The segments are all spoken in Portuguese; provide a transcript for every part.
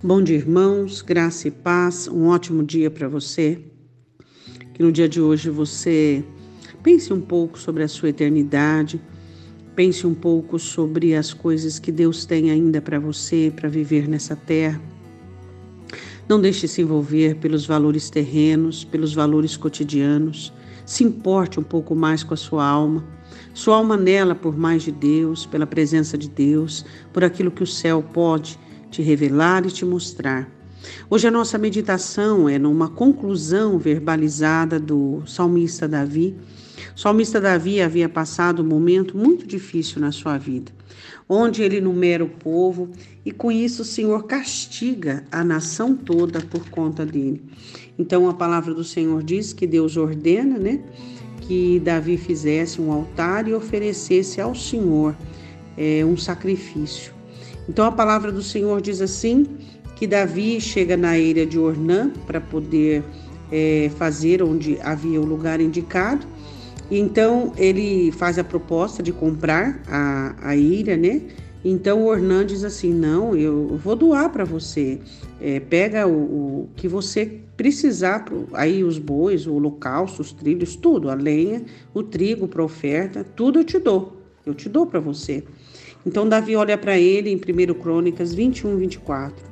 Bom dia, irmãos, graça e paz, um ótimo dia para você. Que no dia de hoje você pense um pouco sobre a sua eternidade, pense um pouco sobre as coisas que Deus tem ainda para você, para viver nessa terra. Não deixe se envolver pelos valores terrenos, pelos valores cotidianos. Se importe um pouco mais com a sua alma. Sua alma nela por mais de Deus, pela presença de Deus, por aquilo que o céu pode te revelar e te mostrar. Hoje a nossa meditação é numa conclusão verbalizada do salmista Davi. O salmista Davi havia passado um momento muito difícil na sua vida, onde ele numera o povo e com isso o Senhor castiga a nação toda por conta dele. Então a palavra do Senhor diz que Deus ordena, né, que Davi fizesse um altar e oferecesse ao Senhor é, um sacrifício. Então a palavra do Senhor diz assim: que Davi chega na ilha de Ornã para poder é, fazer onde havia o lugar indicado. E então ele faz a proposta de comprar a, a ilha, né? Então Ornã diz assim: não, eu vou doar para você. É, pega o, o, que você precisar, aí os bois, o holocausto, os trilhos, tudo, a lenha, o trigo para oferta, tudo eu te dou. Eu te dou para você. Então Davi olha para ele em 1 Crônicas 21, 24.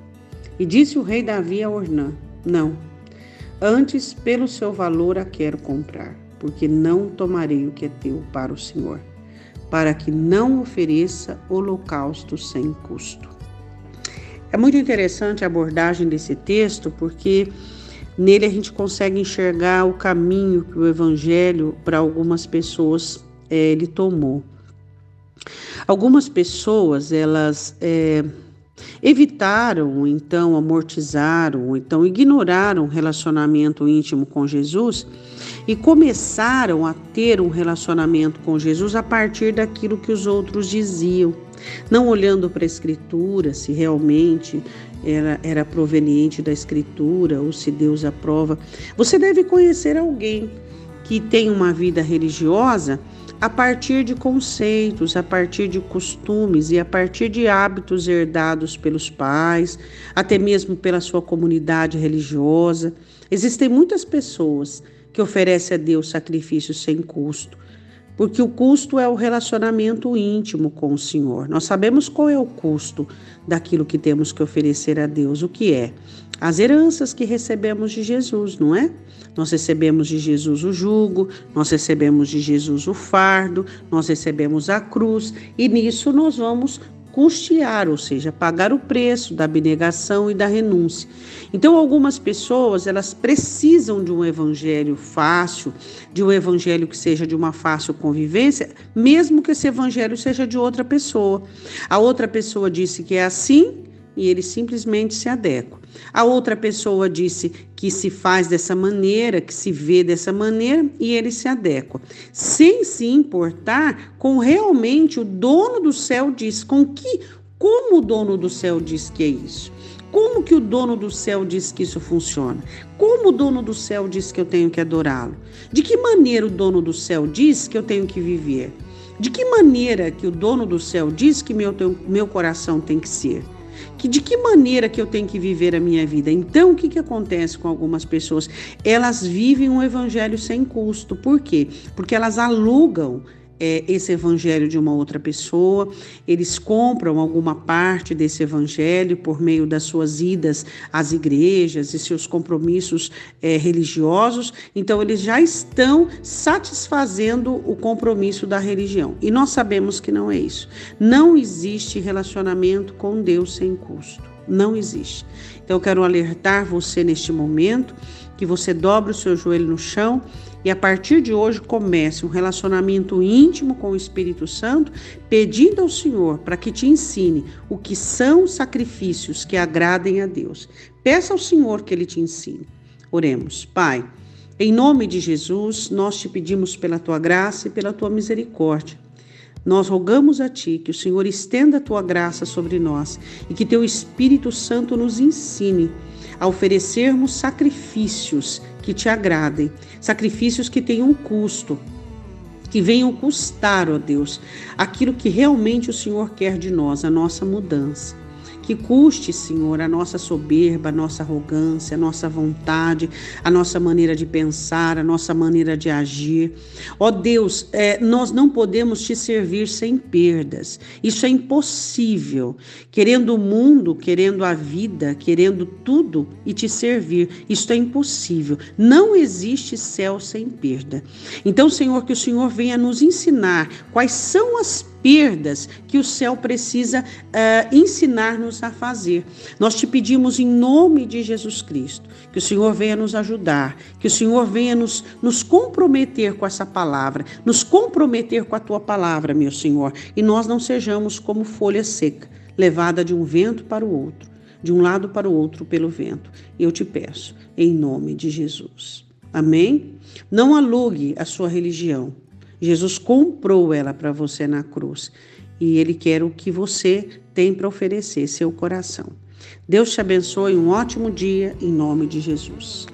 E disse o rei Davi a Ornã: Não, antes pelo seu valor a quero comprar, porque não tomarei o que é teu para o Senhor, para que não ofereça holocausto sem custo. É muito interessante a abordagem desse texto, porque nele a gente consegue enxergar o caminho que o Evangelho para algumas pessoas é, ele tomou. Algumas pessoas, elas é, evitaram, então amortizaram, então ignoraram o relacionamento íntimo com Jesus e começaram a ter um relacionamento com Jesus a partir daquilo que os outros diziam, não olhando para a Escritura, se realmente era, era proveniente da Escritura ou se Deus aprova. Você deve conhecer alguém que tem uma vida religiosa a partir de conceitos, a partir de costumes e a partir de hábitos herdados pelos pais, até mesmo pela sua comunidade religiosa. Existem muitas pessoas que oferecem a Deus sacrifícios sem custo, porque o custo é o relacionamento íntimo com o Senhor. Nós sabemos qual é o custo daquilo que temos que oferecer a Deus, o que é? As heranças que recebemos de Jesus, não é? Nós recebemos de Jesus o jugo, nós recebemos de Jesus o fardo, nós recebemos a cruz e nisso nós vamos custear, ou seja, pagar o preço da abnegação e da renúncia. Então, algumas pessoas, elas precisam de um evangelho fácil, de um evangelho que seja de uma fácil convivência, mesmo que esse evangelho seja de outra pessoa. A outra pessoa disse que é assim, e ele simplesmente se adequa. A outra pessoa disse que se faz dessa maneira, que se vê dessa maneira e ele se adequa, sem se importar com realmente o dono do céu diz, com que como o dono do céu diz que é isso? Como que o dono do céu diz que isso funciona? Como o dono do céu diz que eu tenho que adorá-lo? De que maneira o dono do céu diz que eu tenho que viver? De que maneira que o dono do céu diz que meu, meu coração tem que ser? Que de que maneira que eu tenho que viver a minha vida. Então, o que, que acontece com algumas pessoas? Elas vivem um evangelho sem custo. Por quê? Porque elas alugam é, esse evangelho de uma outra pessoa, eles compram alguma parte desse evangelho por meio das suas idas às igrejas e seus compromissos é, religiosos, então eles já estão satisfazendo o compromisso da religião. E nós sabemos que não é isso. Não existe relacionamento com Deus sem custo. Não existe. Então eu quero alertar você neste momento que você dobre o seu joelho no chão e a partir de hoje comece um relacionamento íntimo com o Espírito Santo, pedindo ao Senhor para que te ensine o que são sacrifícios que agradem a Deus. Peça ao Senhor que ele te ensine. Oremos. Pai, em nome de Jesus, nós te pedimos pela tua graça e pela tua misericórdia. Nós rogamos a Ti que o Senhor estenda a Tua graça sobre nós e que Teu Espírito Santo nos ensine a oferecermos sacrifícios que te agradem, sacrifícios que tenham custo, que venham custar, ó Deus, aquilo que realmente o Senhor quer de nós, a nossa mudança. Que custe, Senhor, a nossa soberba, a nossa arrogância, a nossa vontade, a nossa maneira de pensar, a nossa maneira de agir. Ó Deus, é, nós não podemos te servir sem perdas. Isso é impossível. Querendo o mundo, querendo a vida, querendo tudo e te servir, isso é impossível. Não existe céu sem perda. Então, Senhor, que o Senhor venha nos ensinar quais são as perdas que o céu precisa uh, ensinar-nos a fazer. Nós te pedimos em nome de Jesus Cristo que o Senhor venha nos ajudar, que o Senhor venha nos, nos comprometer com essa palavra, nos comprometer com a tua palavra, meu Senhor, e nós não sejamos como folha seca, levada de um vento para o outro, de um lado para o outro pelo vento. Eu te peço, em nome de Jesus. Amém? Não alugue a sua religião. Jesus comprou ela para você na cruz e ele quer o que você tem para oferecer, seu coração. Deus te abençoe, um ótimo dia em nome de Jesus.